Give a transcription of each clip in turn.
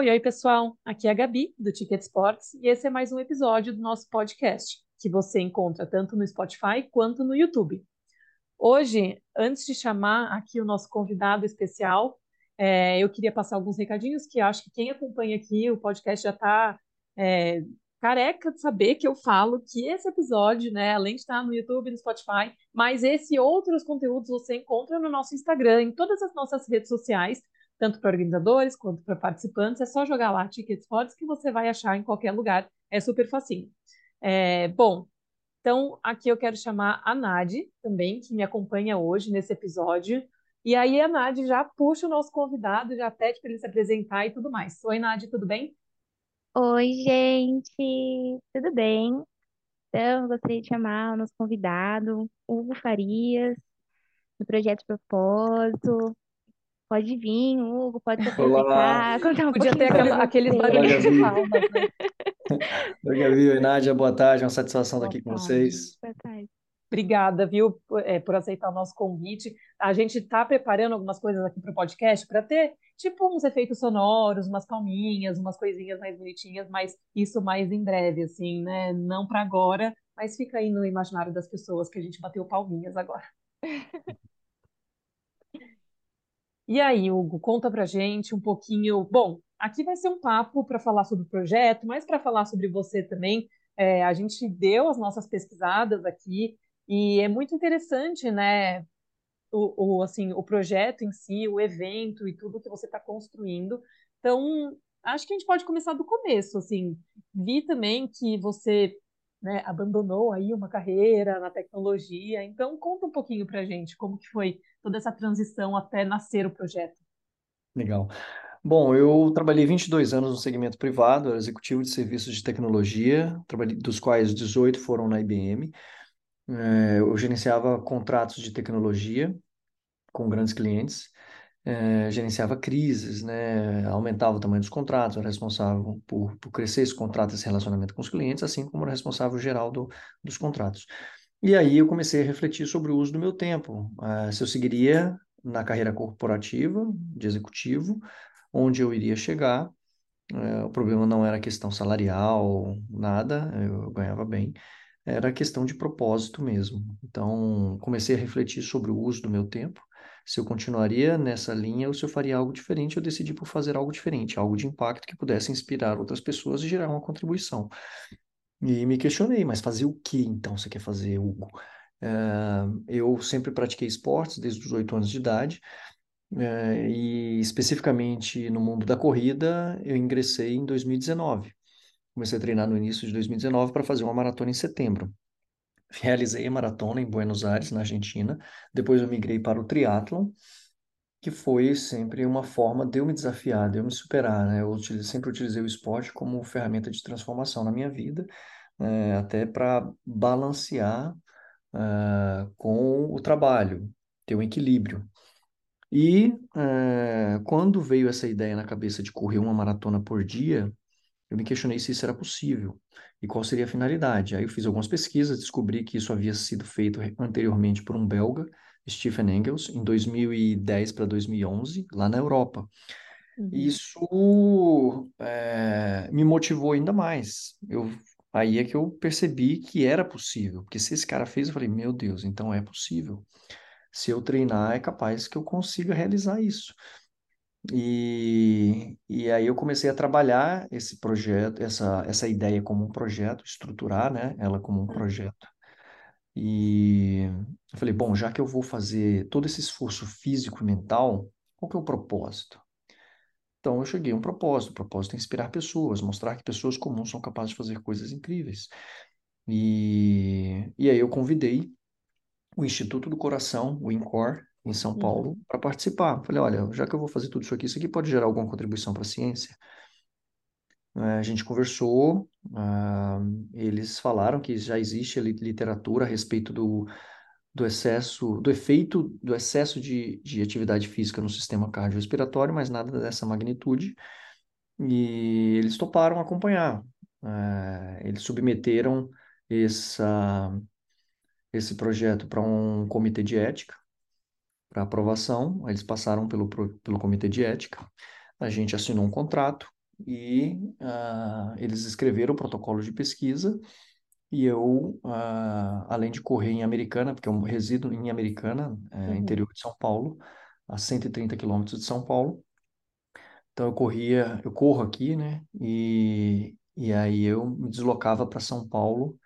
Oi, oi, pessoal. Aqui é a Gabi, do Ticket Sports, e esse é mais um episódio do nosso podcast, que você encontra tanto no Spotify quanto no YouTube. Hoje, antes de chamar aqui o nosso convidado especial, é, eu queria passar alguns recadinhos que acho que quem acompanha aqui o podcast já está é, careca de saber que eu falo que esse episódio, né, além de estar no YouTube no Spotify, mas esse e outros conteúdos você encontra no nosso Instagram, em todas as nossas redes sociais, tanto para organizadores quanto para participantes. É só jogar lá Tickets Pods que você vai achar em qualquer lugar. É super facinho. É, bom, então aqui eu quero chamar a Nadi também, que me acompanha hoje nesse episódio. E aí a Nadi já puxa o nosso convidado, já pede para ele se apresentar e tudo mais. Oi, Nadi, tudo bem? Oi, gente, tudo bem? Então, gostaria de chamar o nosso convidado, Hugo Farias, do Projeto Propósito. Pode vir, Hugo, pode se Olá, apresentar, contar um Podia ter aquela, aqueles barulhos de Gabi. palmas, né? Oi, Gabi, oi, Nádia, boa tarde, uma satisfação estar aqui com vocês. Boa tarde. Obrigada, viu, por, é, por aceitar o nosso convite. A gente está preparando algumas coisas aqui para o podcast para ter, tipo, uns efeitos sonoros, umas palminhas, umas coisinhas mais bonitinhas, mas isso mais em breve, assim, né? Não para agora, mas fica aí no imaginário das pessoas que a gente bateu palminhas agora. E aí, Hugo, conta pra gente um pouquinho. Bom, aqui vai ser um papo para falar sobre o projeto, mas para falar sobre você também. É, a gente deu as nossas pesquisadas aqui e é muito interessante, né? O, o, assim, o projeto em si, o evento e tudo que você está construindo. Então, acho que a gente pode começar do começo, assim. Vi também que você, né, abandonou aí uma carreira na tecnologia. Então, conta um pouquinho pra gente como que foi toda essa transição até nascer o projeto. Legal. Bom, eu trabalhei 22 anos no segmento privado, era executivo de serviços de tecnologia, dos quais 18 foram na IBM. Eh, eu gerenciava contratos de tecnologia com grandes clientes, eh, gerenciava crises, né, aumentava o tamanho dos contratos, era responsável por, por crescer esse contrato, esse relacionamento com os clientes, assim como era responsável geral do, dos contratos. E aí eu comecei a refletir sobre o uso do meu tempo, eh, se eu seguiria na carreira corporativa de executivo, onde eu iria chegar. Eh, o problema não era questão salarial, nada, eu ganhava bem, era questão de propósito mesmo. Então, comecei a refletir sobre o uso do meu tempo, se eu continuaria nessa linha ou se eu faria algo diferente. Eu decidi por fazer algo diferente, algo de impacto que pudesse inspirar outras pessoas e gerar uma contribuição. E me questionei, mas fazer o que então você quer fazer, Hugo? Eh, eu sempre pratiquei esportes desde os oito anos de idade, eh, e especificamente no mundo da corrida, eu ingressei em 2019. Comecei a treinar no início de 2019 para fazer uma maratona em setembro. Realizei a maratona em Buenos Aires, na Argentina. Depois eu migrei para o triatlon, que foi sempre uma forma de eu me desafiar, de eu me superar, né? Eu sempre utilizei o esporte como ferramenta de transformação na minha vida, eh, até para balancear, ah, com o trabalho, ter um equilíbrio. E eh, quando veio essa ideia na cabeça de correr uma maratona por dia, eu me questionei se isso era possível e qual seria a finalidade. Aí eu fiz algumas pesquisas, descobri que isso havia sido feito anteriormente por um belga, Stephen Engels, em 2010 para 2011, lá na Europa. Uhum. Isso eh, me motivou ainda mais. Eu, aí é que eu percebi que era possível, porque se esse cara fez, eu falei, meu Deus, então é possível. Se eu treinar, é capaz que eu consiga realizar isso. E, e aí eu comecei a trabalhar esse projeto, essa, essa ideia como um projeto, estruturar, né, ela como um projeto. E eu falei, bom, já que eu vou fazer todo esse esforço físico e mental, qual que é o propósito? Então eu cheguei a um propósito, o propósito é inspirar pessoas, mostrar que pessoas comuns são capazes de fazer coisas incríveis. E, e aí eu convidei o Instituto do Coração, o INCOR, em São Paulo, Uhum. para participar. Falei, olha, já que eu vou fazer tudo isso aqui, isso aqui pode gerar alguma contribuição para a ciência? Eh, A gente conversou, ah, eles falaram que já existe li- literatura a respeito do, do excesso, do efeito do excesso de, de atividade física no sistema cardiorrespiratório, mas nada dessa magnitude, e eles toparam acompanhar. Eh, eles submeteram essa, esse projeto para um comitê de ética, para aprovação, eles passaram pelo, pelo comitê de ética, a gente assinou um contrato e uh, eles escreveram o protocolo de pesquisa e eu, uh, além de correr em Americana, porque eu resido em Americana, é, Uhum. interior de São Paulo, a 130 quilômetros de São Paulo, então eu corria, eu corro aqui, né? E, e aí eu me deslocava para São Paulo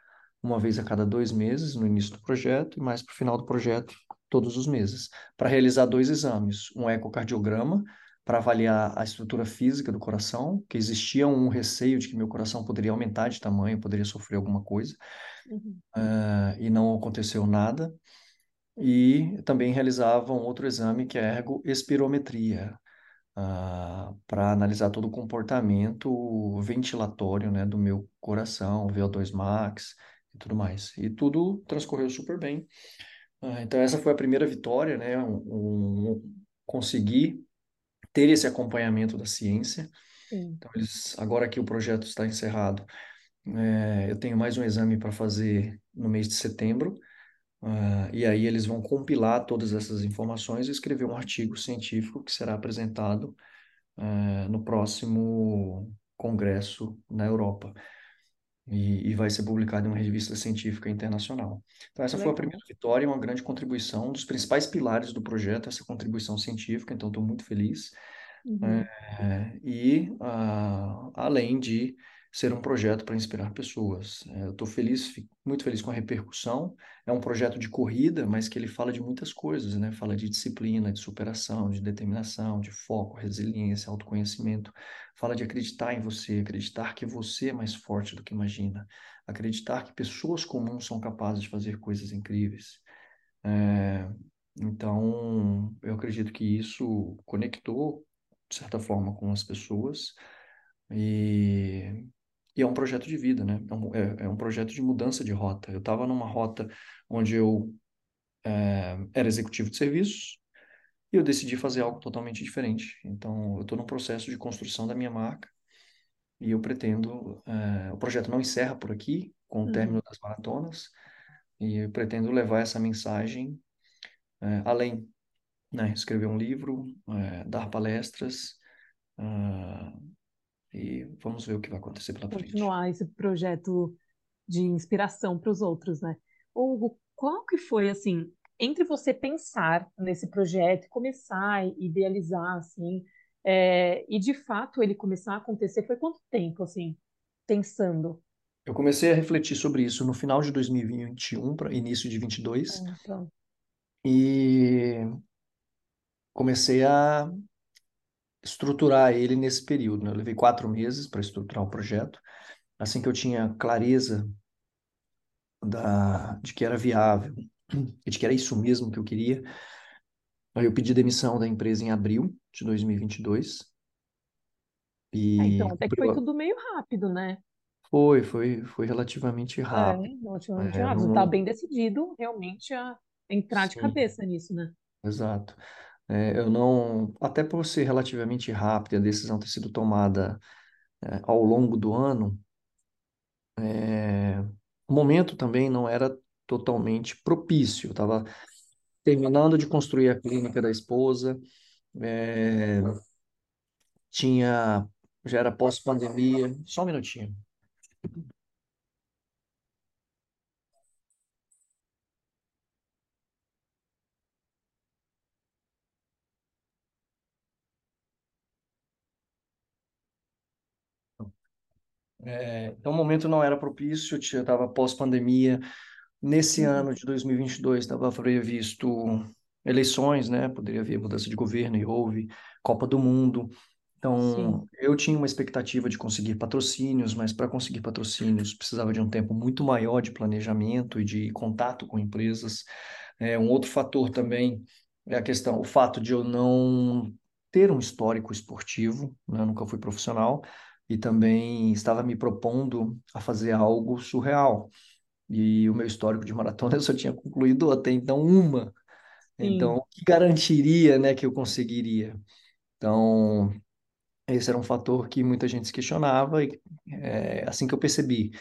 uma vez a cada dois meses no início do projeto e mais para o final do projeto todos os meses, para realizar dois exames, um ecocardiograma para avaliar a estrutura física do coração, que existia um receio de que meu coração poderia aumentar de tamanho, poderia sofrer alguma coisa, Uhum. uh, e não aconteceu nada. E também realizava um outro exame que é a ergoespirometria, uh, para analisar todo o comportamento ventilatório, né, do meu coração, VO2 max e tudo mais. E tudo transcorreu super bem. Uh, então essa foi a primeira vitória, né, um, um, conseguir ter esse acompanhamento da ciência. Sim. Então eles, agora que o projeto está encerrado, é, eu tenho mais um exame para fazer no mês de setembro. Uh, e aí eles vão compilar todas essas informações e escrever um artigo científico que será apresentado uh, no próximo congresso na Europa. E, e, vai ser publicado em uma revista científica internacional. Então, essa Legal. foi a primeira vitória, uma grande contribuição, um dos principais pilares do projeto, essa contribuição científica, então estou muito feliz. Uhum. É, e, uh, além de ser um projeto para inspirar pessoas. É, eu estou feliz, muito feliz com a repercussão. É um projeto de corrida, mas que ele fala de muitas coisas, né? Fala de disciplina, de superação, de determinação, de foco, resiliência, autoconhecimento. Fala de acreditar em você, acreditar que você é mais forte do que imagina, acreditar que pessoas comuns são capazes de fazer coisas incríveis. É, então, eu acredito que isso conectou de certa forma com as pessoas e e é um projeto de vida, né? É um, é, é um projeto de mudança de rota. Eu estava numa rota onde eu é, era executivo de serviços e eu decidi fazer algo totalmente diferente. Então, eu estou num processo de construção da minha marca e eu pretendo. É, o projeto não encerra por aqui, com o término das maratonas, e eu pretendo levar essa mensagem é, além. Né? Escrever um livro, é, dar palestras. Uh, e vamos ver o que vai acontecer pela frente. Continuar esse projeto de inspiração para os outros, né? Hugo, qual que foi, assim, entre você pensar nesse projeto, começar e idealizar, assim, é, e de fato ele começar a acontecer, foi quanto tempo, assim, pensando? Eu comecei a refletir sobre isso no final de 2021 para início de 22 Ah, pronto. e comecei a estruturar ele nesse período. Né? Eu levei quatro meses para estruturar o projeto. Assim que eu tinha clareza da, de que era viável e de que era isso mesmo que eu queria, aí eu pedi demissão da empresa em abril de 2022. E É, então, até que foi tudo meio rápido, né? foi, foi, foi relativamente É, rápido. relativamente É, rápido. não- Tá bem decidido realmente a entrar de Sim. cabeça nisso, né? Exato. É, eu não, até por ser relativamente rápida, a decisão ter sido tomada é, ao longo do ano, é, o momento também não era totalmente propício. Eu estava terminando de construir a clínica da esposa, é, tinha, já era pós-pandemia. Só um minutinho. É, então, o momento não era propício, estava pós-pandemia. Nesse Uhum. ano de 2022 estava previsto eleições, né? Poderia haver mudança de governo e houve Copa do Mundo. Então, Sim. eu tinha uma expectativa de conseguir patrocínios, mas para conseguir patrocínios precisava de um tempo muito maior de planejamento e de contato com empresas. É, um outro fator também é a questão, o fato de eu não ter um histórico esportivo, né? Eu nunca fui profissional e também estava me propondo a fazer algo surreal. E o meu histórico de maratona eu só tinha concluído até então uma. Então, Sim. o que garantiria, né, que eu conseguiria? Então, esse era um fator que muita gente se questionava e é, assim que eu percebi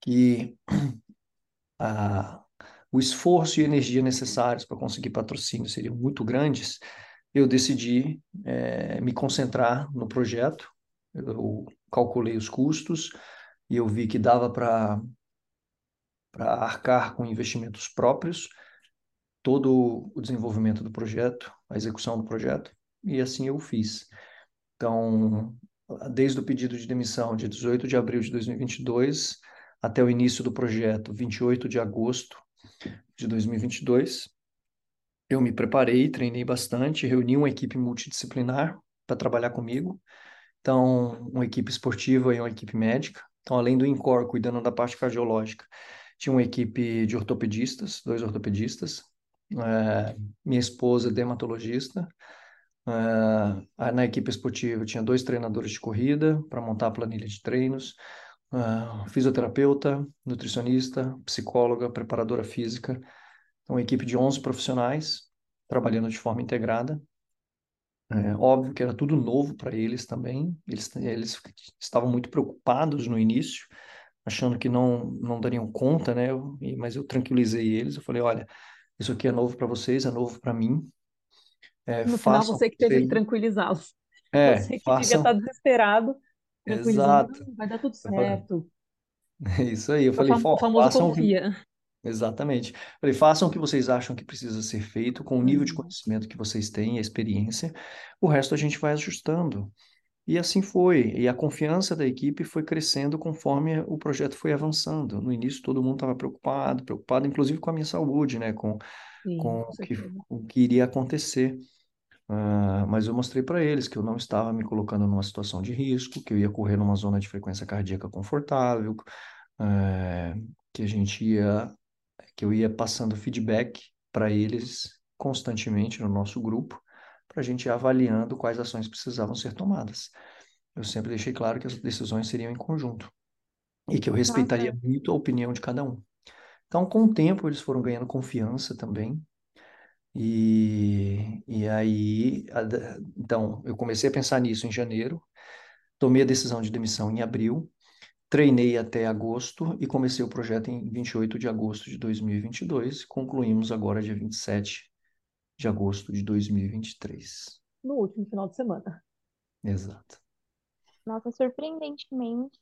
que a, o esforço e energia necessários para conseguir patrocínio seriam muito grandes, eu decidi é, me concentrar no projeto Eu calculei os custos e eu vi que dava para arcar com investimentos próprios todo o desenvolvimento do projeto, a execução do projeto, e assim eu fiz. Então, desde o pedido de demissão de 18 de abril de 2022 até o início do projeto, 28 de agosto de 2022, eu me preparei, treinei bastante, reuni uma equipe multidisciplinar para trabalhar comigo. Então, uma equipe esportiva e uma equipe médica. Então, além do INCOR, cuidando da parte cardiológica, tinha uma equipe de ortopedistas, dois ortopedistas, é, minha esposa dermatologista. É, na equipe esportiva tinha dois treinadores de corrida para montar a planilha de treinos, é, fisioterapeuta, nutricionista, psicóloga, preparadora física. Então, uma equipe de 11 profissionais trabalhando de forma integrada. É, óbvio que era tudo novo para eles também. Eles, eles estavam muito preocupados no início, achando que não, não dariam conta, né? Eu, mas eu tranquilizei eles. Eu falei: olha, isso aqui é novo para vocês, é novo para mim. É, no final, você que teve que tranquilizá-los. É, você que façam... devia estar desesperado, Exato. vai dar tudo certo. É isso aí. Eu o falei, famoso façam... confia. Exatamente. Falei, façam o que vocês acham que precisa ser feito, com o nível de uhum. conhecimento que vocês têm, a experiência. O resto a gente vai ajustando. E assim foi. E a confiança da equipe foi crescendo conforme o projeto foi avançando. No início todo mundo estava preocupado, preocupado inclusive com a minha saúde, né? Com, Sim, com o que, o que iria acontecer. Uh, mas eu mostrei para eles que eu não estava me colocando numa situação de risco, que eu ia correr numa zona de frequência cardíaca confortável, uh, que a gente ia, que eu ia passando feedback para eles constantemente no nosso grupo, para a gente ir avaliando quais ações precisavam ser tomadas. Eu sempre deixei claro que as decisões seriam em conjunto e que eu respeitaria Nossa. muito a opinião de cada um. Então, com o tempo, eles foram ganhando confiança também. E, e aí, então, eu comecei a pensar nisso em janeiro, tomei a decisão de demissão em abril, treinei até agosto e comecei o projeto em 28 de agosto de 2022. Concluímos agora dia 27 de agosto de 2023. No último final de semana. Exato. Nossa, surpreendentemente,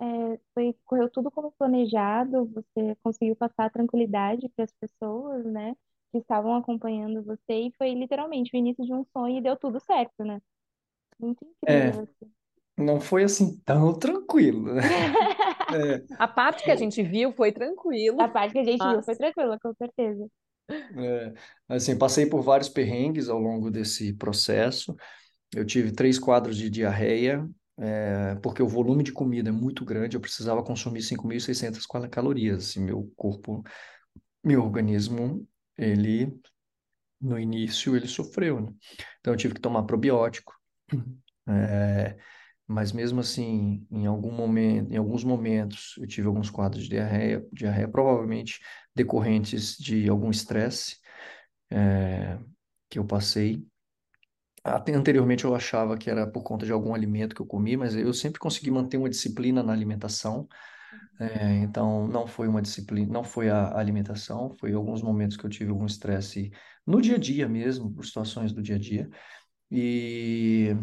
é, foi, correu tudo como planejado, você conseguiu passar tranquilidade para as pessoas, né, que estavam acompanhando você, e foi literalmente o início de um sonho e deu tudo certo, né? Muito É, incrível, assim. Não foi assim tão tranquilo, né? É, A parte que a gente viu foi tranquila, A parte que a gente viu mas foi tranquila, com certeza. é, assim, passei por vários perrengues ao longo desse processo. Eu tive três quadros de diarreia, é, porque o volume de comida é muito grande, eu precisava consumir 5.600 calorias. Assim, meu corpo, meu organismo, ele, no início, ele sofreu, né? Então, eu tive que tomar probiótico. É, mas mesmo assim, em algum momento, em alguns momentos, eu tive alguns quadros de diarreia, diarreia provavelmente decorrentes de algum estresse é, que eu passei. Até anteriormente eu achava que era por conta de algum alimento que eu comi, mas eu sempre consegui manter uma disciplina na alimentação. É, então não foi uma disciplina, não foi a alimentação, foi alguns momentos que eu tive algum estresse no dia a dia mesmo, por situações do dia a dia. E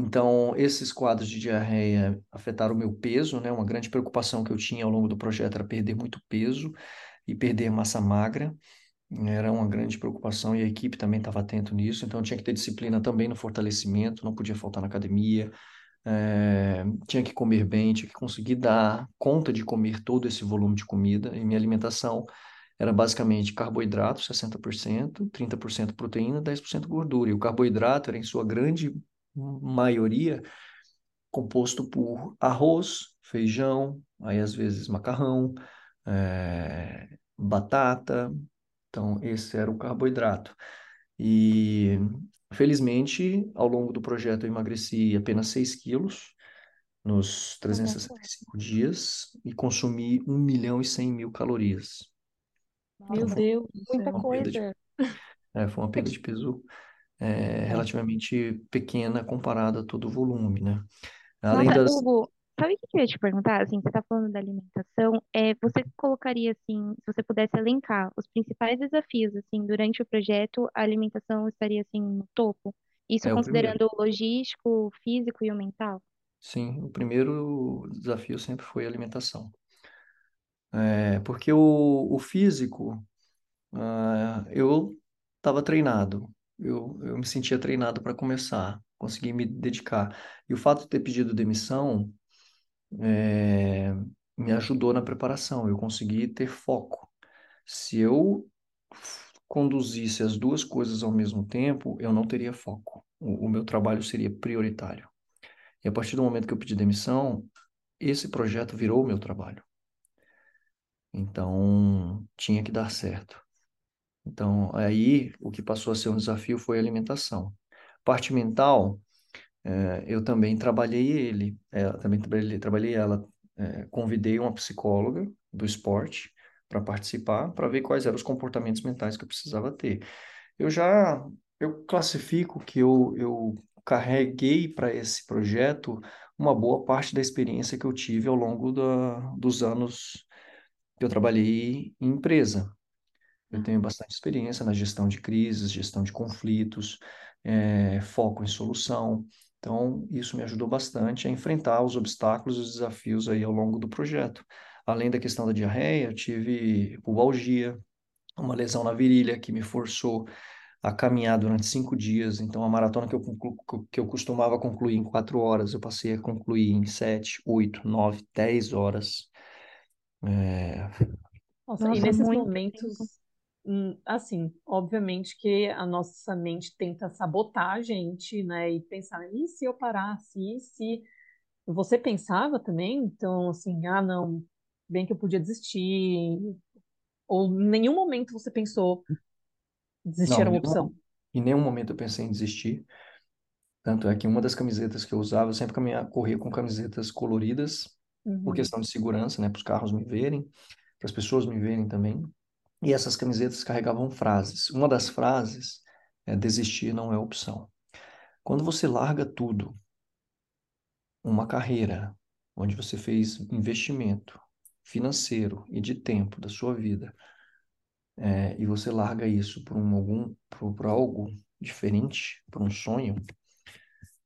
então esses quadros de diarreia afetaram o meu peso, né? Uma grande preocupação que eu tinha ao longo do projeto era perder muito peso e perder massa magra. Era uma grande preocupação e a equipe também estava atento nisso, então tinha que ter disciplina também no fortalecimento, não podia faltar na academia, é, tinha que comer bem, tinha que conseguir dar conta de comer todo esse volume de comida. E minha alimentação era basicamente carboidrato, 60%, 30% proteína, 10% gordura. E o carboidrato era, em sua grande maioria, composto por arroz, feijão, aí às vezes macarrão, é, batata, então, esse era o carboidrato. E, felizmente, ao longo do projeto, eu emagreci apenas 6 quilos nos 365 dias e consumi 1 milhão e 100 mil calorias. Meu Nossa, Deus muita perda de, coisa. é, foi uma perda de peso é, relativamente pequena comparada a todo o volume, né? Além Nossa, das... Hugo, sabe o que eu ia te perguntar? Assim, você tá falando da alimentação, é, você colocaria, assim, se você pudesse elencar os principais desafios, assim, durante o projeto, a alimentação estaria, assim, no topo? Isso É o primeiro. considerando o logístico, o físico e o mental? Sim, o primeiro desafio sempre foi a alimentação. É, porque o, o físico, ah, eu estava treinado, eu, eu me sentia treinado para começar, consegui me dedicar. E o fato de ter pedido demissão é, me ajudou na preparação, eu consegui ter foco. Se eu conduzisse as duas coisas ao mesmo tempo, eu não teria foco. O, o meu trabalho seria prioritário. E a partir do momento que eu pedi demissão, esse projeto virou o meu trabalho. Então, tinha que dar certo. Então, aí o que passou a ser um desafio foi a alimentação. Parte mental, eh, eu também trabalhei ele, eh, também trabalhei, trabalhei ela, eh, convidei uma psicóloga do esporte para participar, para ver quais eram os comportamentos mentais que eu precisava ter. Eu já, eu classifico que eu, eu carreguei para esse projeto uma boa parte da experiência que eu tive ao longo da, dos anos que eu trabalhei em empresa. Eu tenho bastante experiência na gestão de crises, gestão de conflitos, eh, foco em solução. Então, isso me ajudou bastante a enfrentar os obstáculos e os desafios aí ao longo do projeto. Além da questão da diarreia, eu tive pubalgia, uma lesão na virilha que me forçou a caminhar durante cinco dias. Então, a maratona que eu, conclu- que eu costumava concluir em quatro horas, eu passei a concluir em sete, oito, nove, dez horas. É, Nossa, e Nossa, nesses muito tempo. momentos, assim, obviamente que a nossa mente tenta sabotar a gente, né? E pensar, e se eu parasse? E se você pensava também? Então, assim, ah, não, bem que eu podia desistir. Ou em nenhum momento você pensou desistir não, era uma opção. em nenhum momento eu pensei em desistir. Tanto é que uma das camisetas que eu usava, eu sempre caminhava, corria com camisetas coloridas, por Uhum. questão de segurança, né? Para os carros me verem, para as pessoas me verem também. E essas camisetas carregavam frases. Uma das frases é desistir não é opção. Quando você larga tudo, uma carreira onde você fez investimento financeiro e de tempo da sua vida, é, e você larga isso por um, algum, por, algo diferente, por um sonho,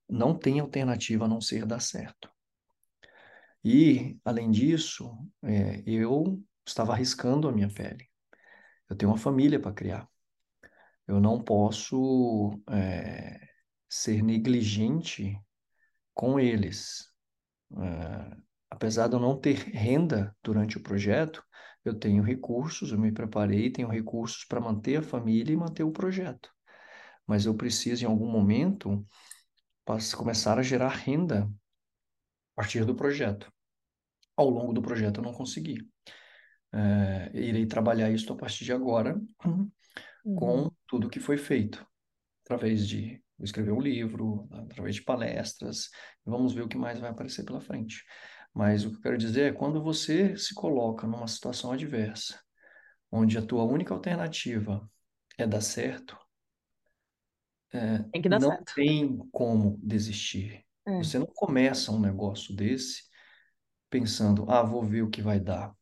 não tem alternativa a não ser dar certo. E, além disso, é, eu estava arriscando a minha pele. Eu tenho uma família para criar. Eu não posso, é, ser negligente com eles. É, apesar de eu não ter renda durante o projeto, eu tenho recursos, eu me preparei, tenho recursos para manter a família e manter o projeto. Mas eu preciso, em algum momento, começar a gerar renda a partir do projeto. Ao longo do projeto eu não consegui. É, irei trabalhar isso a partir de agora Uhum. com tudo que foi feito, através de escrever um livro, através de palestras. Vamos ver o que mais vai aparecer pela frente. Mas o que eu quero dizer é quando você se coloca numa situação adversa, onde a tua única alternativa é dar certo, Tem que dar não certo. tem como desistir. É, Você não começa um negócio desse pensando, ah, vou ver o que vai dar.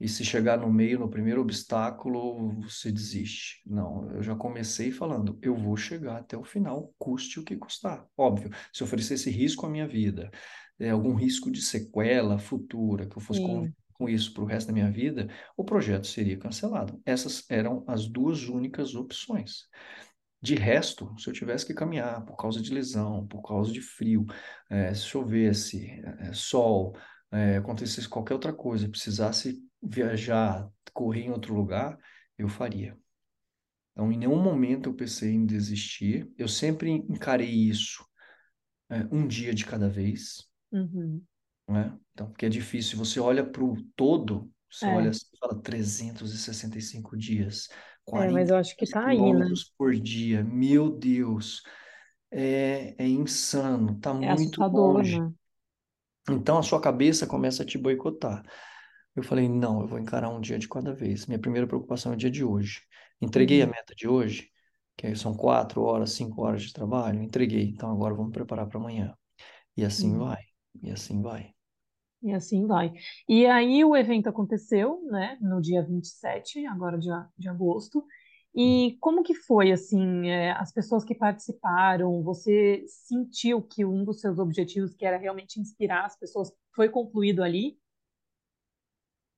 E se chegar no meio, no primeiro obstáculo, você desiste. Não, eu já comecei falando, eu vou chegar até o final, custe o que custar. Óbvio, se oferecesse risco à minha vida, é, algum risco de sequela futura, que eu fosse sim, com isso para o resto da minha vida, o projeto seria cancelado. Essas eram as duas únicas opções. De resto, se eu tivesse que caminhar por causa de lesão, por causa de frio, eh, se chovesse, eh, sol, eh, acontecesse qualquer outra coisa, precisasse viajar, correr em outro lugar, eu faria. Então, em nenhum momento eu pensei em desistir. Eu sempre encarei isso, eh, um dia de cada vez, uhum. né? Então, porque é difícil. Você olha para o todo, você olha É, assim e fala 365 dias, é, mas 40 eu acho que tá aí, né? por dia. Meu Deus! é, é insano, tá É muito assustador, longe. né? Então a sua cabeça começa a te boicotar. Eu falei, não, eu vou encarar um dia de cada vez. Minha primeira preocupação é o dia de hoje. Entreguei a Uhum, meta de hoje, que aí são quatro horas, cinco horas de trabalho, entreguei. Então agora vamos preparar para amanhã. E assim uhum. vai, e assim vai. E assim vai. E aí o evento aconteceu, né, no dia 27, agora de, de agosto, E como que foi, assim, é, as pessoas que participaram, você sentiu que um dos seus objetivos, que era realmente inspirar as pessoas, foi concluído ali?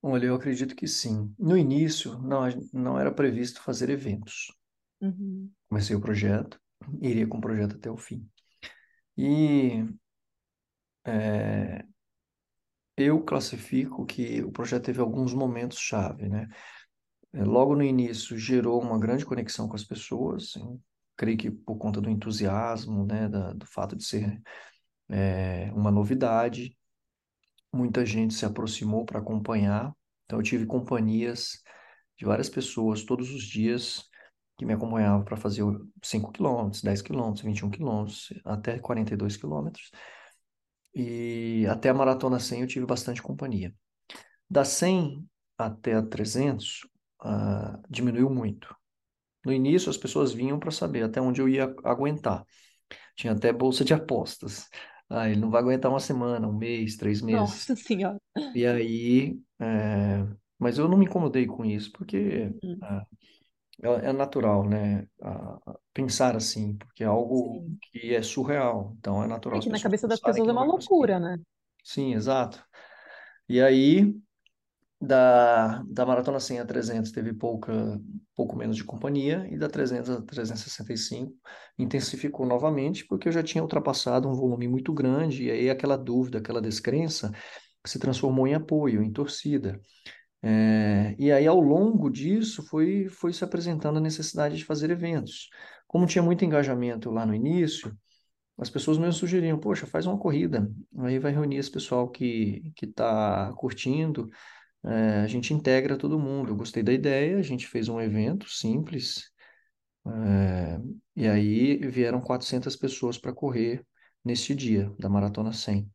Olha, eu acredito que sim. No início, não, não era previsto fazer eventos. Uhum. Comecei o projeto, iria com o projeto até o fim. E é, eu classifico que o projeto teve alguns momentos-chave, né? É, logo no início, gerou uma grande conexão com as pessoas, creio que por conta do entusiasmo, né, da, do fato de ser é, uma novidade, muita gente se aproximou para acompanhar. Então, eu tive companhias de várias pessoas todos os dias que me acompanhavam para fazer 5 quilômetros, 10 quilômetros, 21 quilômetros, até 42 quilômetros. E até a maratona 100 eu tive bastante companhia. Da 100 até a 300, uh, diminuiu muito. No início, as pessoas vinham para saber até onde eu ia aguentar. Tinha até bolsa de apostas. Ah, ele não vai aguentar uma semana, um mês, três meses. Nossa Senhora! E aí, é... mas eu não me incomodei com isso, porque Uhum. é, é natural, né? pensar assim, porque é algo Sim. que é surreal. Então é natural É que na cabeça das pessoas é não uma loucura, né? Sim, exato. E aí, da, da Maratona 100 a 300 teve pouca, pouco menos de companhia, e da 300 a 365 intensificou novamente, porque eu já tinha ultrapassado um volume muito grande, e aí aquela dúvida, aquela descrença se transformou em apoio, em torcida. É, e aí, ao longo disso, foi, foi se apresentando a necessidade de fazer eventos. Como tinha muito engajamento lá no início, as pessoas mesmo sugeriam, poxa, faz uma corrida, aí vai reunir esse pessoal que que está curtindo, é, a gente integra todo mundo. Eu gostei da ideia, a gente fez um evento simples, é, e aí vieram 400 pessoas para correr neste dia da Maratona 100.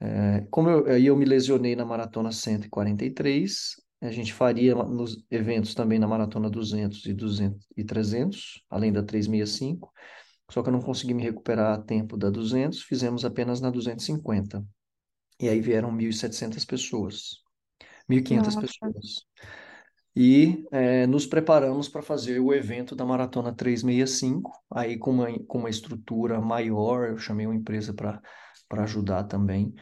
É, como eu, aí eu me lesionei na Maratona 143, a gente faria nos eventos também na Maratona 200 e 200 e 300, além da 365, só que eu não consegui me recuperar a tempo da 200, fizemos apenas na 250. E aí vieram 1.700 pessoas, 1.500 Nossa, pessoas. E é, nos preparamos para fazer o evento da Maratona 365, aí com uma, com uma estrutura maior, eu chamei uma empresa para ajudar também.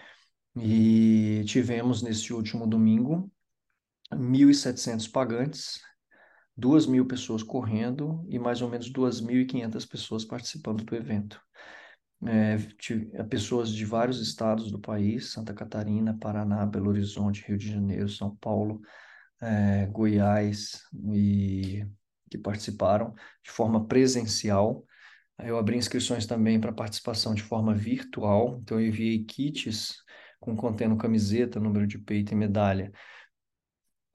E tivemos nesse último domingo 1.700 pagantes, 2.000 pessoas correndo e mais ou menos 2.500 pessoas participando do evento. É, pessoas de vários estados do país, Santa Catarina, Paraná, Belo Horizonte, Rio de Janeiro, São Paulo, é, Goiás, e que participaram de forma presencial. Eu abri inscrições também para participação de forma virtual, então eu enviei kits com contendo camiseta, número de peito e medalha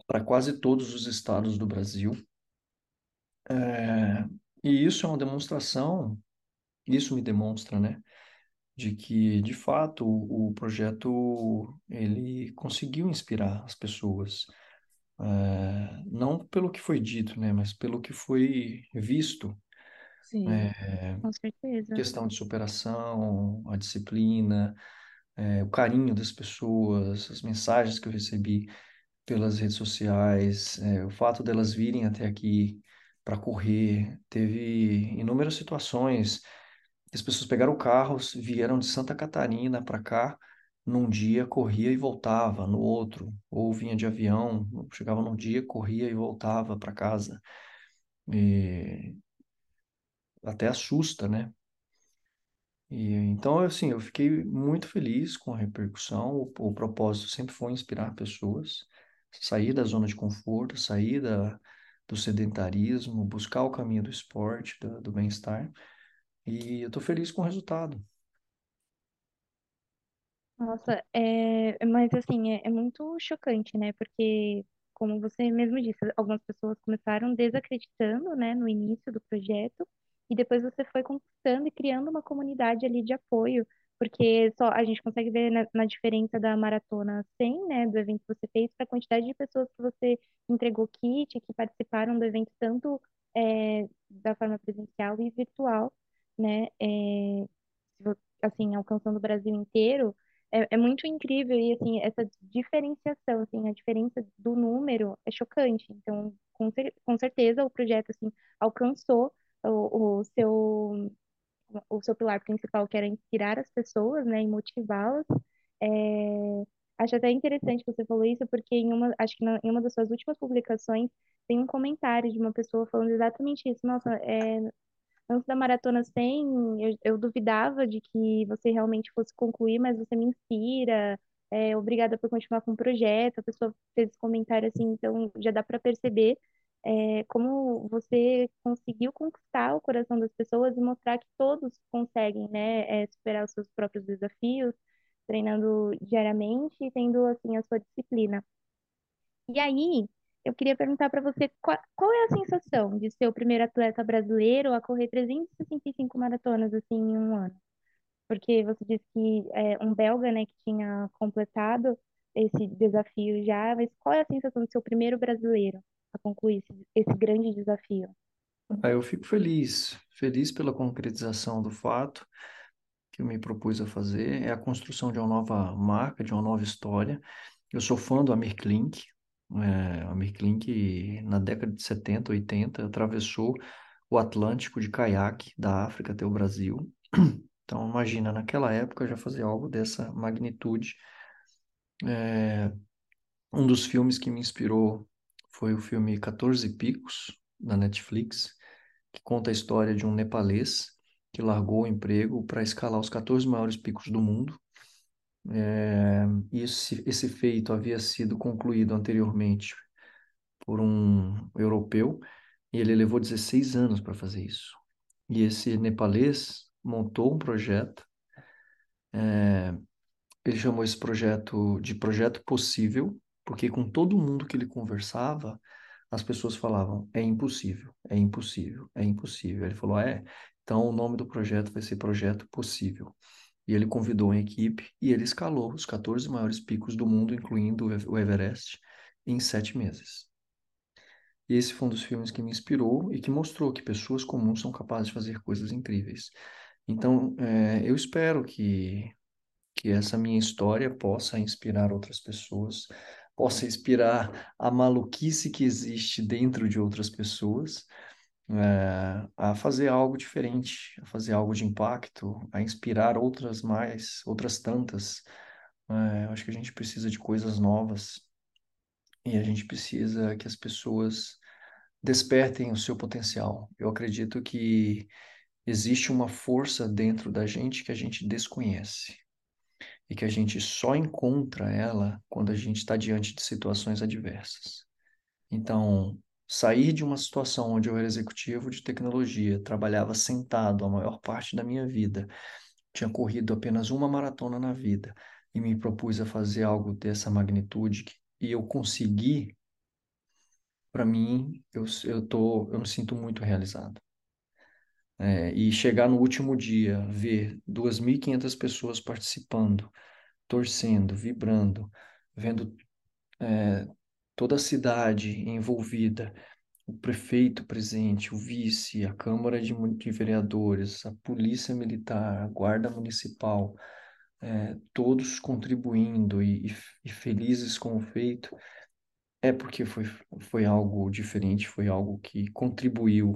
para quase todos os estados do Brasil. É, e isso é uma demonstração, isso me demonstra, né, de que, de fato, o, o projeto ele conseguiu inspirar as pessoas. É, não pelo que foi dito, né, mas pelo que foi visto. Sim. É, com certeza. questão de superação, a disciplina, é, o carinho das pessoas, as mensagens que eu recebi pelas redes sociais, é, o fato delas virem até aqui para correr. Teve inúmeras situações as pessoas pegaram carros, vieram de Santa Catarina para cá, num dia corria e voltava, no outro, ou vinha de avião, chegava num dia, corria e voltava para casa. E até assusta, né? E, então, assim, eu fiquei muito feliz com a repercussão. O, o propósito sempre foi inspirar pessoas, sair da zona de conforto, sair da, do sedentarismo, buscar o caminho do esporte, do, do bem-estar. E eu estou feliz com o resultado. Nossa, é, mas assim, é, é muito chocante, né? Porque, como você mesmo disse, algumas pessoas começaram desacreditando, né, no início do projeto, e depois você foi conquistando e criando uma comunidade ali de apoio, porque só a gente consegue ver na, na diferença da maratona 100, né, do evento que você fez, para a quantidade de pessoas que você entregou kit, que participaram do evento, tanto é, da forma presencial e virtual, né? É, assim, alcançando o Brasil inteiro é, é muito incrível e assim essa diferenciação, assim, a diferença do número é chocante. Então, com, cer com certeza o projeto assim alcançou o, o seu o seu pilar principal, que era inspirar as pessoas, né, e motivá-las. É, acho até interessante que você falou isso, porque em uma, acho que na, em uma das suas últimas publicações tem um comentário de uma pessoa falando exatamente isso. Nossa, é, antes da maratona 100, eu, eu duvidava de que você realmente fosse concluir, mas você me inspira. É, obrigada por continuar com o projeto. A pessoa fez esse comentário assim, então já dá para perceber é, como você conseguiu conquistar o coração das pessoas e mostrar que todos conseguem, né, é, superar os seus próprios desafios, treinando diariamente e tendo, assim, a sua disciplina. E aí, eu queria perguntar para você qual, qual é a sensação de ser o primeiro atleta brasileiro a correr 365 maratonas, assim, em um ano? Porque você disse que é um belga, né, que tinha completado esse desafio já, mas qual é a sensação de ser o primeiro brasileiro? a concluir esse, esse grande desafio? Ah, eu fico feliz, feliz pela concretização do fato que eu me propus a fazer, é a construção de uma nova marca, de uma nova história. Eu sou fã do Amir Klink, é, Amir Klink na década de 70, 80 atravessou o Atlântico de caiaque da África até o Brasil. Então, imagina, naquela época já fazer algo dessa magnitude. É, um dos filmes que me inspirou foi o filme 14 Picos, da Netflix, que conta a história de um nepalês que largou o emprego para escalar os 14 maiores picos do mundo. É, esse, esse feito havia sido concluído anteriormente por um europeu e ele levou 16 anos para fazer isso. E esse nepalês montou um projeto, é, ele chamou esse projeto de Projeto Possível, porque com todo mundo que ele conversava, as pessoas falavam: é impossível, é impossível, é impossível. Ele falou: é, então o nome do projeto vai ser Projeto Possível. E ele convidou uma equipe e ele escalou os 14 maiores picos do mundo, incluindo o Everest, em sete meses. E esse foi um dos filmes que me inspirou e que mostrou que pessoas comuns são capazes de fazer coisas incríveis. Então, é, eu espero que, que essa minha história possa inspirar outras pessoas possa inspirar a maluquice que existe dentro de outras pessoas é, a fazer algo diferente, a fazer algo de impacto, a inspirar outras mais, outras tantas. É, acho que a gente precisa de coisas novas e a gente precisa que as pessoas despertem o seu potencial. Eu acredito que existe uma força dentro da gente que a gente desconhece e que a gente só encontra ela quando a gente está diante de situações adversas. Então, sair de uma situação onde eu era executivo de tecnologia, trabalhava sentado a maior parte da minha vida, tinha corrido apenas uma maratona na vida e me propus a fazer algo dessa magnitude e eu consegui, para mim, eu, eu, tô, eu me sinto muito realizado. É, e chegar no último dia, ver 2.500 pessoas participando, torcendo, vibrando, vendo é, toda a cidade envolvida, o prefeito presente, o vice, a Câmara de, Vereadores, a Polícia Militar, a Guarda Municipal, é, todos contribuindo e, e, e felizes com o feito, é porque foi, foi algo diferente, foi algo que contribuiu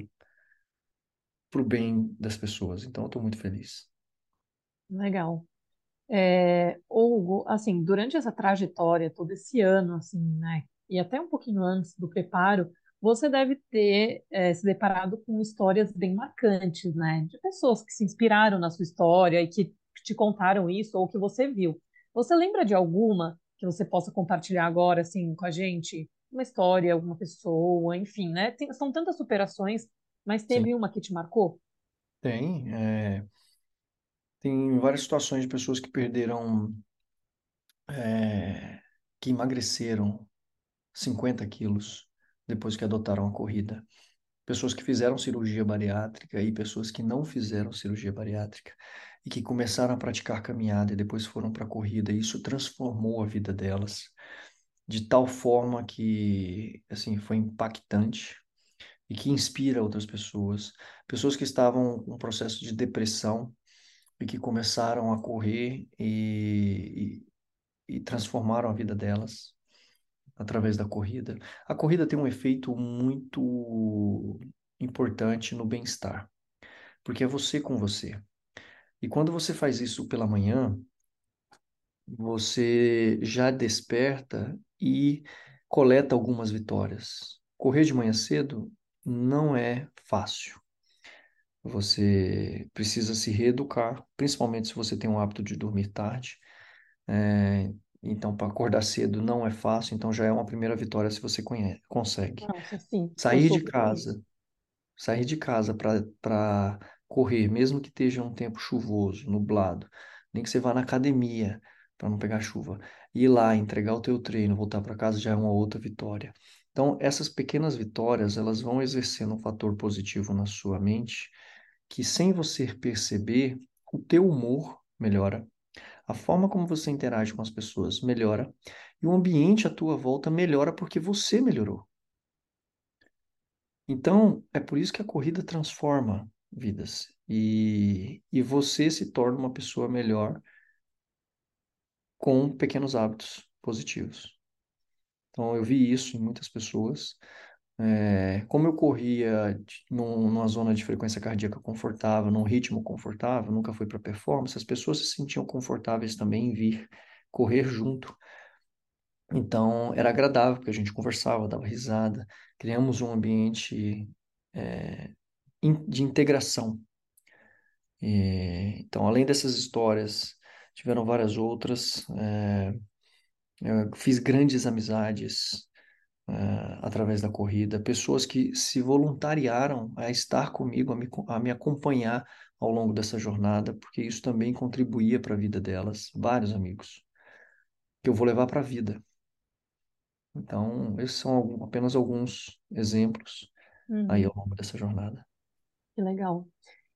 para o bem das pessoas. Então, eu estou muito feliz. Legal. É, Hugo, assim, durante essa trajetória, todo esse ano, assim, né, e até um pouquinho antes do preparo, você deve ter é, se deparado com histórias bem marcantes, né, de pessoas que se inspiraram na sua história e que te contaram isso ou que você viu. Você lembra de alguma que você possa compartilhar agora, assim, com a gente? Uma história, alguma pessoa, enfim, né? Tem, são tantas superações mas teve Sim, uma que te marcou? tem. é, tem várias situações de pessoas que perderam, é, que emagreceram 50 quilos depois que adotaram a corrida. Pessoas que fizeram cirurgia bariátrica e pessoas que não fizeram cirurgia bariátrica e que começaram a praticar caminhada e depois foram para a corrida. Isso transformou a vida delas de tal forma que, assim, foi impactante e que inspira outras pessoas. Pessoas que estavam com um processo de depressão e que começaram a correr e, e, e transformaram a vida delas através da corrida. A corrida tem um efeito muito importante no bem-estar, porque é você com você. E quando você faz isso pela manhã, você já desperta e coleta algumas vitórias. Correr de manhã cedo não é fácil. Você precisa se reeducar, principalmente se você tem o hábito de dormir tarde. É, então, para acordar cedo não é fácil, então já é uma primeira vitória se você conhece, consegue. Nossa, sim, Sair de casa, sair de casa para correr, mesmo que esteja um tempo chuvoso, nublado, nem que você vá na academia para não pegar chuva, ir lá, entregar o teu treino, voltar para casa já é uma outra vitória. Então, essas pequenas vitórias, elas vão exercendo um fator positivo na sua mente, que sem você perceber, o teu humor melhora, a forma como você interage com as pessoas melhora, e o ambiente à tua volta melhora porque você melhorou. Então, é por isso que a corrida transforma vidas. E, e você se torna uma pessoa melhor com pequenos hábitos positivos. Então, eu vi isso em muitas pessoas. É, como eu corria num- numa zona de frequência cardíaca confortável, num ritmo confortável, nunca fui para performance, as pessoas se sentiam confortáveis também em vir correr junto. Então, era agradável, porque a gente conversava, dava risada, criamos um ambiente, é, de integração. E, então, além dessas histórias, tiveram várias outras. é, fiz grandes amizades, é, através da corrida, pessoas que se voluntariaram a estar comigo, a me, a me acompanhar ao longo dessa jornada, porque isso também contribuía para a vida delas. Vários amigos que eu vou levar para a vida. Então, esses são apenas alguns exemplos aí Uhum, ao longo dessa jornada. que legal.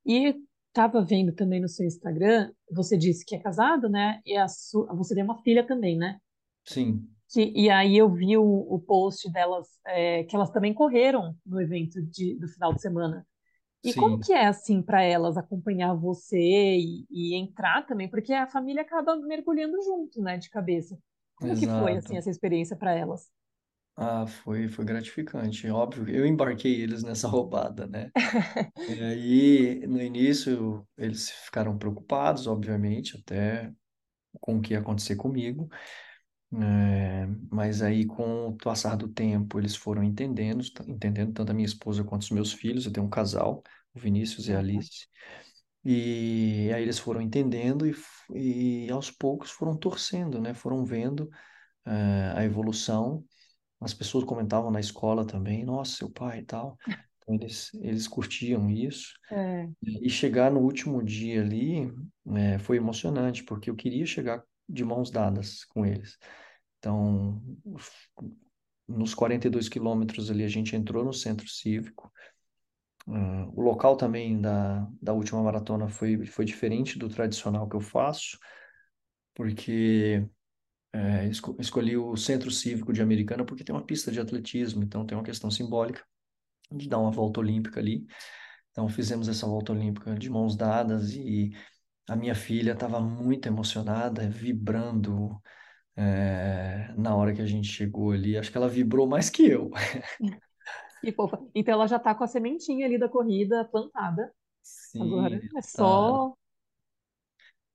E estava vendo também no seu Instagram, você disse que é casado, né? E a sua, você tem uma filha também, né? Sim, Que, e aí eu vi o, o post delas, é, que elas também correram no evento de, do final de semana. E como sim, que é assim para elas acompanhar você e, e entrar também, porque a família acaba mergulhando junto, né, de cabeça. Como que foi assim exato. essa experiência para elas? Ah, foi, foi gratificante. Óbvio, eu embarquei eles nessa roubada, né? E aí, no início, eles ficaram preocupados, obviamente, até com o que ia acontecer comigo. É, mas aí, com o passar do tempo, eles foram entendendo, entendendo tanto a minha esposa quanto os meus filhos. Eu tenho um casal, o Vinícius e a tá. Alice. E aí eles foram entendendo e, e aos poucos foram torcendo, né? Foram vendo, eh, a evolução. As pessoas comentavam na escola também, nossa, seu pai e tal. Então eles, eles curtiam isso. É, E chegar no último dia ali, eh, foi emocionante, porque eu queria chegar de mãos dadas com eles. Então, os- nos 42 quilômetros ali, a gente entrou no centro cívico. Ah, o local também da, da última maratona foi, foi diferente do tradicional que eu faço, porque eh, esco- escolhi o centro cívico de Americana porque tem uma pista de atletismo, então tem uma questão simbólica de dar uma volta olímpica ali. Então fizemos essa volta olímpica de mãos dadas e a minha filha estava muito emocionada, vibrando, eh, na hora que a gente chegou ali. Acho que ela vibrou mais que eu. que fofa. Então ela já tá com a sementinha ali da corrida plantada. Sim, Agora é tá. só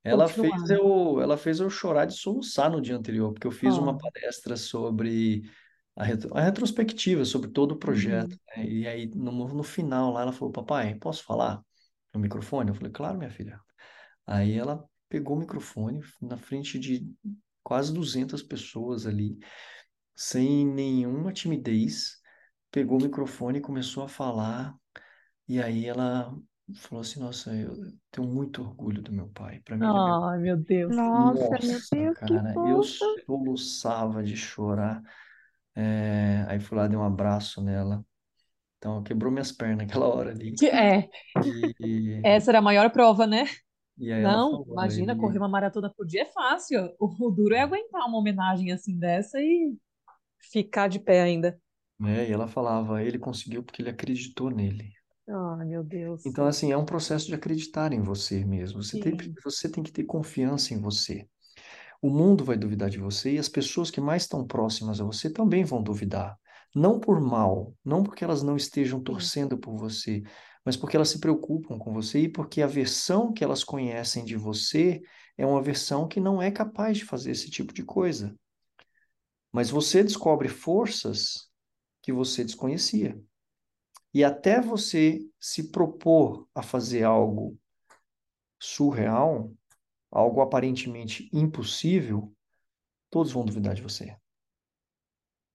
Ela fez né? eu, ela fez eu chorar de soluçar no dia anterior, porque eu fiz uma Ó, palestra sobre a, retro- a retrospectiva, sobre todo o projeto, uhum. né? E aí, no, no final lá, ela falou, papai, posso falar no microfone? Eu falei, claro, minha filha. Aí ela pegou o microfone na frente de quase 200 pessoas ali, sem nenhuma timidez, pegou o microfone e começou a falar. E aí ela falou assim, nossa, eu tenho muito orgulho do meu pai. Para mim, é meu Ai, meu Deus. Nossa, meu nossa, Deus, que cara, eu soluçava de chorar. É, aí fui lá, dei um abraço nela. Então, quebrou minhas pernas naquela hora ali. É, E, essa era a maior prova, né? Não, falou, imagina, correr uma maratona por dia é fácil. O, duro é aguentar uma homenagem assim dessa e ficar de pé ainda. né? E ela falava, ele conseguiu porque ele acreditou nele. Ai, meu Deus. Então, assim, é um processo de acreditar em você mesmo. Você tem, você tem que ter confiança em você. O mundo vai duvidar de você e as pessoas que mais estão próximas a você também vão duvidar. Não por mal, não porque elas não estejam torcendo por você, mas porque elas se preocupam com você e porque a versão que elas conhecem de você é uma versão que não é capaz de fazer esse tipo de coisa. Mas você descobre forças que você desconhecia. E até você se propor a fazer algo surreal, algo aparentemente impossível, todos vão duvidar de você.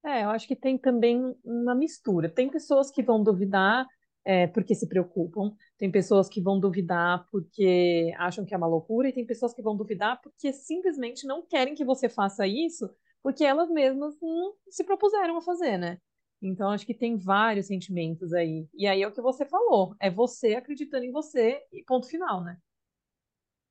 É, eu acho que tem também uma mistura. Tem pessoas que vão duvidar é, porque se preocupam, tem pessoas que vão duvidar porque acham que é uma loucura, e tem pessoas que vão duvidar porque simplesmente não querem que você faça isso, porque elas mesmas não se propuseram a fazer, né? Então, acho que tem vários sentimentos aí. E aí é o que você falou, é você acreditando em você e ponto final, né?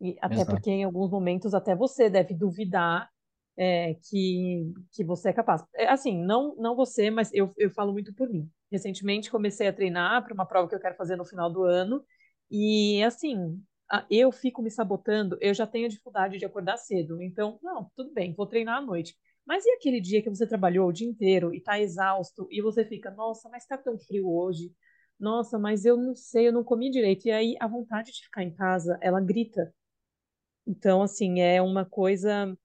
E até Exato. porque em alguns momentos até você deve duvidar é, que, que você é capaz. É, assim, não, não você, mas eu, eu falo muito por mim. Recentemente comecei a treinar para uma prova que eu quero fazer no final do ano. E assim, eu fico me sabotando, eu já tenho dificuldade de acordar cedo. Então, não, tudo bem, vou treinar à noite. Mas e aquele dia que você trabalhou o dia inteiro e está exausto e você fica, nossa, mas está tão frio hoje. Nossa, mas eu não sei, eu não comi direito. E aí a vontade de ficar em casa, ela grita. Então, assim, é uma coisa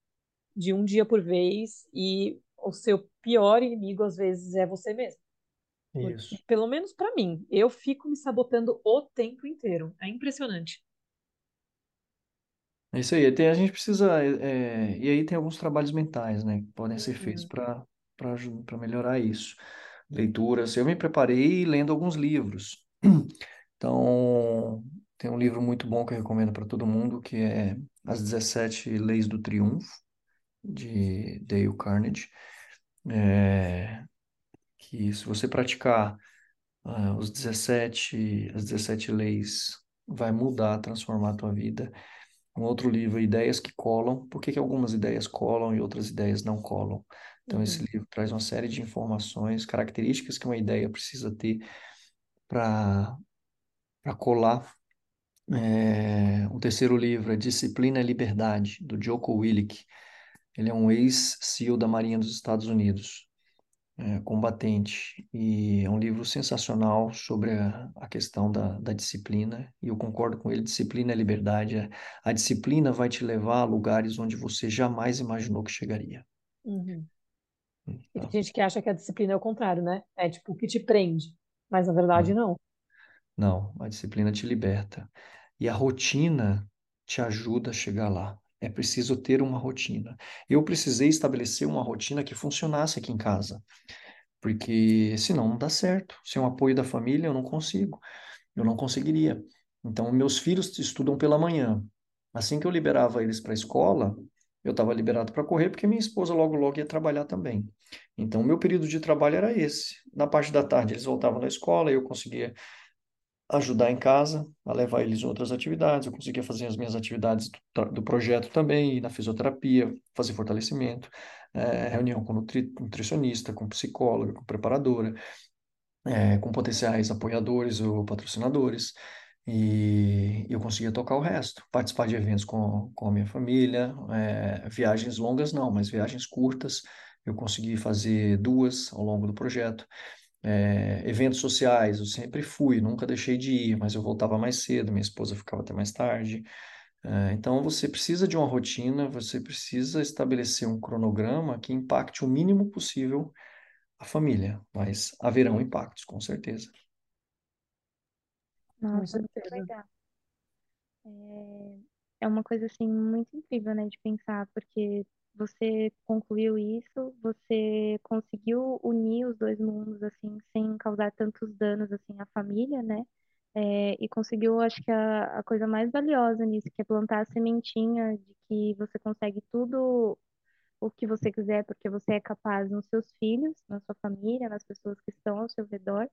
de um dia por vez e o seu pior inimigo às vezes é você mesmo. Porque, Isso. pelo menos pra mim, eu fico me sabotando o tempo inteiro. É impressionante. É isso aí. Tem, a gente precisa. é, e aí tem alguns trabalhos mentais, né, que podem ser feitos Uhum, para para melhorar isso. Leituras. Eu me preparei lendo alguns livros. Então, tem um livro muito bom que eu recomendo para todo mundo, que é As 17 Leis do Triunfo, de Dale Carnegie. É, que se você praticar ah, os 17, as 17 leis, vai mudar, transformar a tua vida. Um outro livro, Ideias que Colam. Por que que algumas ideias colam e outras ideias não colam? Então, esse uhum, livro traz uma série de informações, características que uma ideia precisa ter para colar. É, o terceiro livro é Disciplina e Liberdade, do Jocko Willink. Ele é um ex-SEAL da Marinha dos Estados Unidos, é, combatente, e é um livro sensacional sobre a, a questão da, da disciplina, e eu concordo com ele, disciplina é liberdade. A, a disciplina vai te levar a lugares onde você jamais imaginou que chegaria. uhum. E tem Então, gente que acha que a disciplina é o contrário, né? É tipo o que te prende. Mas na verdade não, não. não, a disciplina te liberta. E a rotina te ajuda a chegar lá. É preciso ter uma rotina. Eu precisei estabelecer uma rotina que funcionasse aqui em casa, porque senão não dá certo. Sem o apoio da família, eu não consigo. Eu não conseguiria. Então, meus filhos estudam pela manhã. Assim que eu liberava eles para a escola, eu estava liberado para correr, porque minha esposa logo logo ia trabalhar também. Então, meu período de trabalho era esse. Na parte da tarde, eles voltavam da escola, eu conseguia ajudar em casa, a levar eles em outras atividades, eu conseguia fazer as minhas atividades do, do projeto também, ir na fisioterapia, fazer fortalecimento, eh, reunião com nutri, nutricionista, com psicóloga, com preparadora é, com potenciais apoiadores ou patrocinadores, e eu conseguia tocar o resto, participar de eventos com, com a minha família, é, viagens longas não, mas viagens curtas, eu consegui fazer duas ao longo do projeto. É, eventos sociais, eu sempre fui, nunca deixei de ir, mas eu voltava mais cedo, minha esposa ficava até mais tarde. É, então, você precisa de uma rotina, você precisa estabelecer um cronograma que impacte o mínimo possível a família, mas haverão impactos, com certeza. Nossa, muito legal. É, é uma coisa assim muito incrível, né, de pensar, porque você concluiu isso, você conseguiu unir os dois mundos assim, sem causar tantos danos assim à família, né? É, e conseguiu, acho que a, a coisa mais valiosa nisso, que é plantar a sementinha de que você consegue tudo o que você quiser, porque você é capaz nos seus filhos, na sua família, nas pessoas que estão ao seu redor.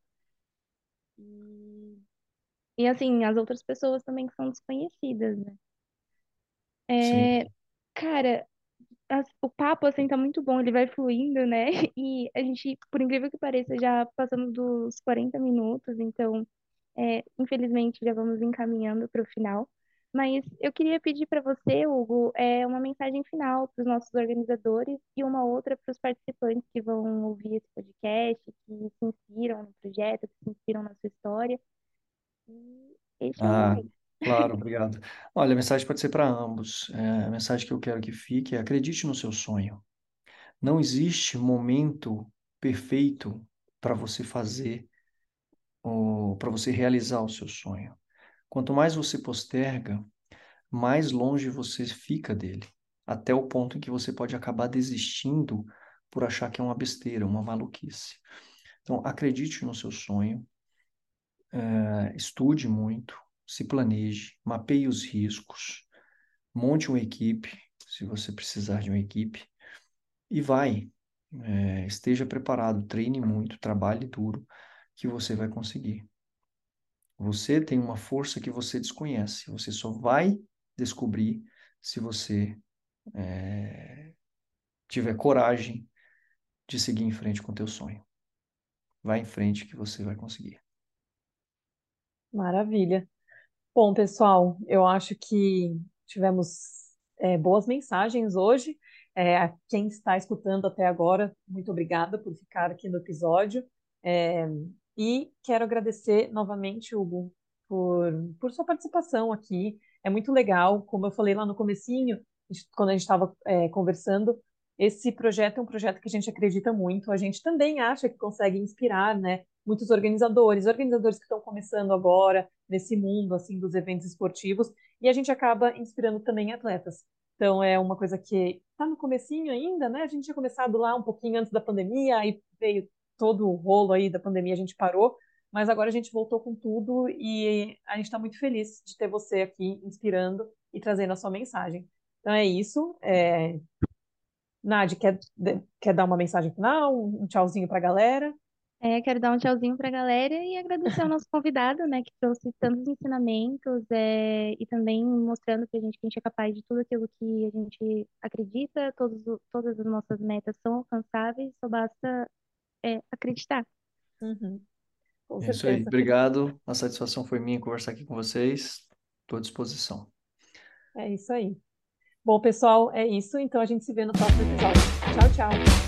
E, e assim, as outras pessoas também que são desconhecidas, né? É, cara, o papo, assim, tá muito bom, ele vai fluindo, né? E a gente, por incrível que pareça, já passamos dos 40 minutos, então É, infelizmente, já vamos encaminhando para o final. Mas eu queria pedir para você, Hugo, é, uma mensagem final para os nossos organizadores e uma outra para os participantes que vão ouvir esse podcast, que se inspiram no projeto, que se inspiram na sua história. E este é o Ah, momento. Claro, obrigado. Olha, a mensagem pode ser para ambos. É, a mensagem que eu quero que fique é acredite no seu sonho. Não existe momento perfeito para você fazer para você realizar o seu sonho. Quanto mais você posterga, mais longe você fica dele, até o ponto em que você pode acabar desistindo por achar que é uma besteira, uma maluquice. Então, acredite no seu sonho, eh, estude muito, se planeje, mapeie os riscos, monte uma equipe, se você precisar de uma equipe, e vai. Eh, esteja preparado, treine muito, trabalhe duro, que você vai conseguir. Você tem uma força que você desconhece. Você só vai descobrir se você é, tiver coragem de seguir em frente com o teu sonho. Vai em frente que você vai conseguir. Maravilha. Bom, pessoal, eu acho que tivemos é, boas mensagens hoje. É, a quem está escutando até agora, muito obrigada por ficar aqui no episódio. É, e quero agradecer novamente, Hugo, por, por sua participação aqui. É muito legal, como eu falei lá no comecinho, quando a gente estava é, conversando, esse projeto é um projeto que a gente acredita muito. A gente também acha que consegue inspirar, né, muitos organizadores, organizadores que estão começando agora nesse mundo assim dos eventos esportivos, e a gente acaba inspirando também atletas. Então é uma coisa que está no comecinho ainda, né? A gente tinha começado lá um pouquinho antes da pandemia, aí veio todo o rolo aí da pandemia, a gente parou, mas agora a gente voltou com tudo e a gente está muito feliz de ter você aqui inspirando e trazendo a sua mensagem. Então é isso. É... Quer, quer dar uma mensagem final, um tchauzinho para a galera? É, quero dar um tchauzinho para a galera e agradecer ao nosso convidado, né, que trouxe tantos ensinamentos é, e também mostrando para a gente que a gente é capaz de tudo aquilo que a gente acredita, todos, todas as nossas metas são alcançáveis, só basta é, acreditar. Uhum. Com é isso aí, obrigado. A satisfação foi minha conversar aqui com vocês. Estou à disposição. É isso aí. Bom, pessoal, é isso. Então a gente se vê no próximo episódio. Tchau, tchau.